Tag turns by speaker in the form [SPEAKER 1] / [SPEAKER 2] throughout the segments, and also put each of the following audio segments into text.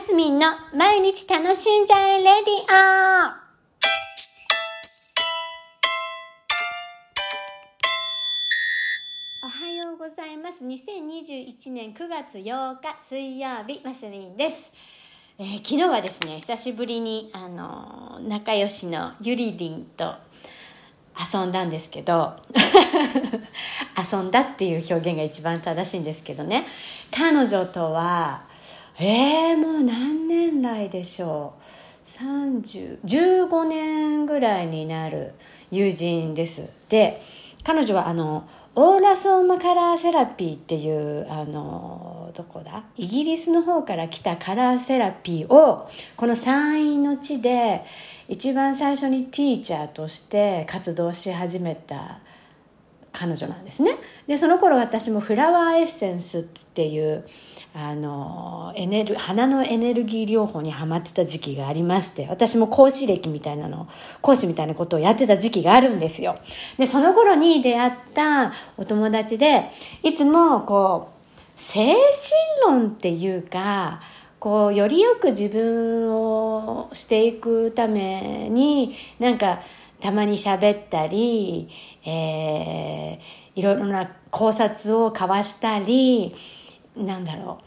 [SPEAKER 1] スミンの毎日楽しんじゃえレディオおはようございます。2021年9月8日水曜日、マスミンです。えー昨日はですね、久しぶりに、あのー仲良しのゆりりんと遊んだんですけど 遊んだっていう表現が一番正しいんですけどね彼女とはえー、もう何年来でしょう？15年ぐらいになる友人です。で彼女はあのオーラソーマカラーセラピーっていうあのどこだ？イギリスの方から来たカラーセラピーをこの山陰の地で一番最初にティーチャーとして活動し始めた彼女なんですね。でその頃私もフラワーエッセンスっていうあのエネル花のエネルギー療法にハマってた時期がありまして私も講師歴みたいなの講師みたいなことをやってた時期があるんですよ。でその頃に出会ったお友達でいつもこう精神論っていうかこうよりよく自分をしていくためになんかたまに喋ったり、えーいろいろな考察を交わしたりなんだろ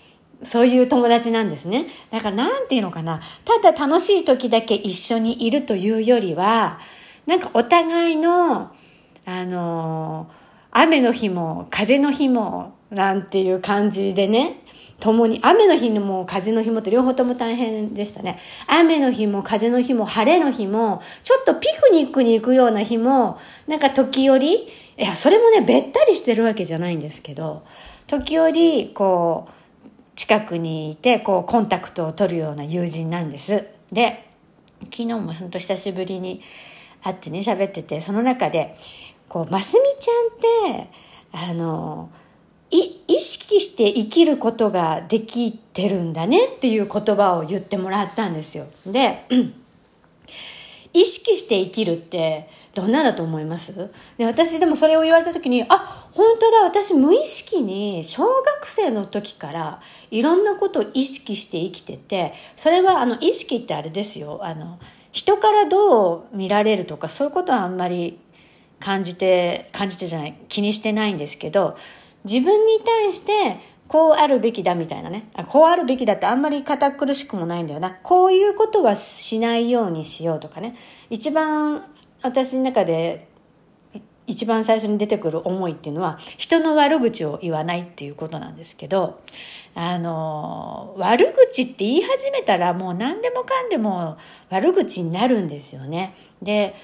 [SPEAKER 1] う。そういう友達なんですね。だからなんていうのかな。ただ楽しい時だけ一緒にいるというよりはなんかお互いのあの雨の日も風の日もなんていう感じでね共に雨の日にも風の日もと両方とも大変でしたね。雨の日も風の日も晴れの日もちょっとピクニックに行くような日もなんか時折いやそれもねべったりしてるわけじゃないんですけど時折こう近くにいてこうコンタクトを取るような友人なんです。で昨日もほんと久しぶりに会ってね喋っててその中でこうますみちゃんってあの意識して生きることができてるんだねっていう言葉を言ってもらったんですよ。で意識して生きるってどんなだと思います？で私でもそれを言われた時にあ本当だ私無意識に小学生の時からいろんなことを意識して生きててそれはあの意識ってあれですよ。あの人からどう見られるとかそういうことはあんまり感じて感じてじゃない気にしてないんですけど自分に対してこうあるべきだみたいなね。こうあるべきだってあんまり堅苦しくもないんだよな。こういうことはしないようにしようとかね。一番私の中で一番最初に出てくる思いっていうのは人の悪口を言わないっていうことなんですけどあの悪口って言い始めたらもう何でもかんでも悪口になるんですよね。で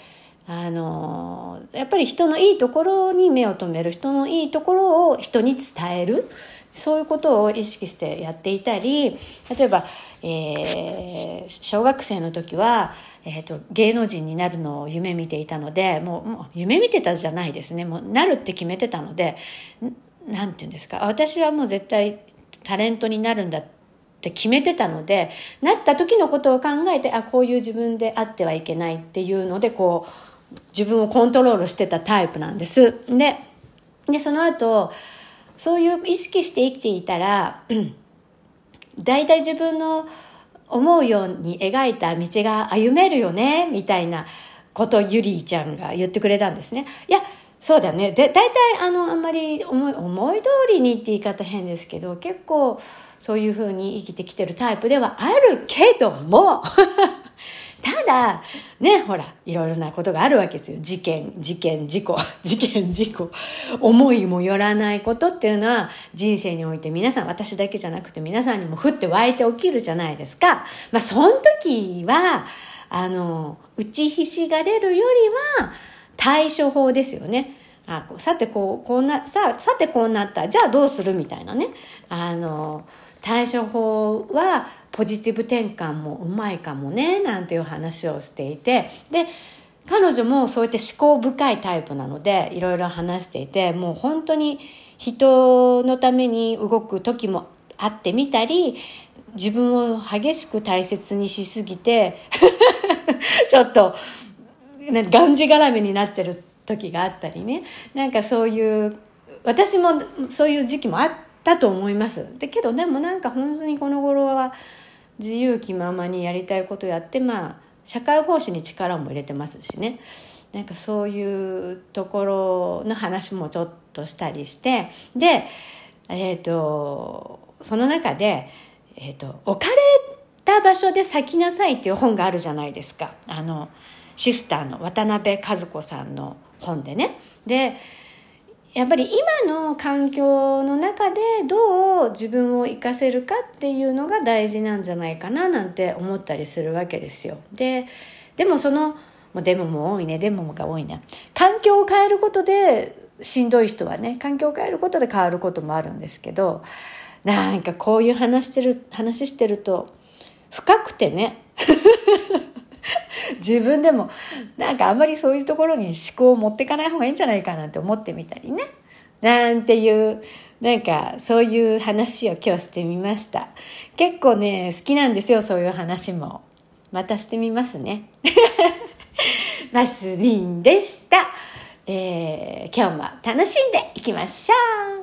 [SPEAKER 1] あのやっぱり人のいいところに目を留める人のいいところを人に伝えるそういうことを意識してやっていたり例えば、えー小学生の時は、えー、と芸能人になるのを夢見ていたのでもうもう夢見てたじゃないですね。もうなるって決めてたのでんなんて言うんですか。私はもう絶対タレントになるんだって決めてたのでなった時のことを考えてあこういう自分であってはいけないっていうのでこう自分をコントロールしてたタイプなんです。ででその後そういう意識して生きていたら 大体自分の思うように描いた道が歩めるよねみたいなことゆりちゃんが言ってくれたんですね。いやそうだよねで大体あのあんまり思い思い通りにって言い方変ですけど結構そういうふうに生きてきてるタイプではあるけども ただねほらいろいろなことがあるわけですよ。事件事件事故。事件事故。思いもよらないことっていうのは人生において皆さん私だけじゃなくて皆さんにも降って湧いて起きるじゃないですか。まあその時はあの打ちひしがれるよりは対処法ですよね。あさてこうこうなささてこうなった。じゃあどうする？みたいなね。あの対処法はポジティブ転換もうまいかもね。なんていう話をしていて。で彼女もそうやって思考深いタイプなのでいろいろ話していてもう本当に人のために動く時もあってみたり自分を激しく大切にしすぎて ちょっとねがんじがらめになってる時があったりね。なんかそういう私もそういう時期もあったと思います。だけどでもなんか本当にこの頃は自由気ままにやりたいことやってまあ社会奉仕に力も入れてますしね。なんかそういうところの話もちょっとしたりして。でえっ、ー、とその中で、えーと「置かれた場所で咲きなさい」っていう本があるじゃないですか。あのシスターの渡辺和子さんの本でね。でやっぱり今の環境の中でどう自分を生かせるかっていうのが大事なんじゃないかななんて思ったりするわけですよ。ででもそのもうデモも多いねデモが多いな環境を変えることでしんどい人はね環境を変えることで変わることもあるんですけどなんかこういう話してる話してると深くてね 自分でもなんかあんまりそういうところに思考を持っていかない方がいいんじゃないかなって思ってみたりね。なんていう、なんかそういう話を今日してみました。結構ね、好きなんですよ、そういう話も。またしてみますね。マスミンでした。えー、今日も楽しんでいきましょう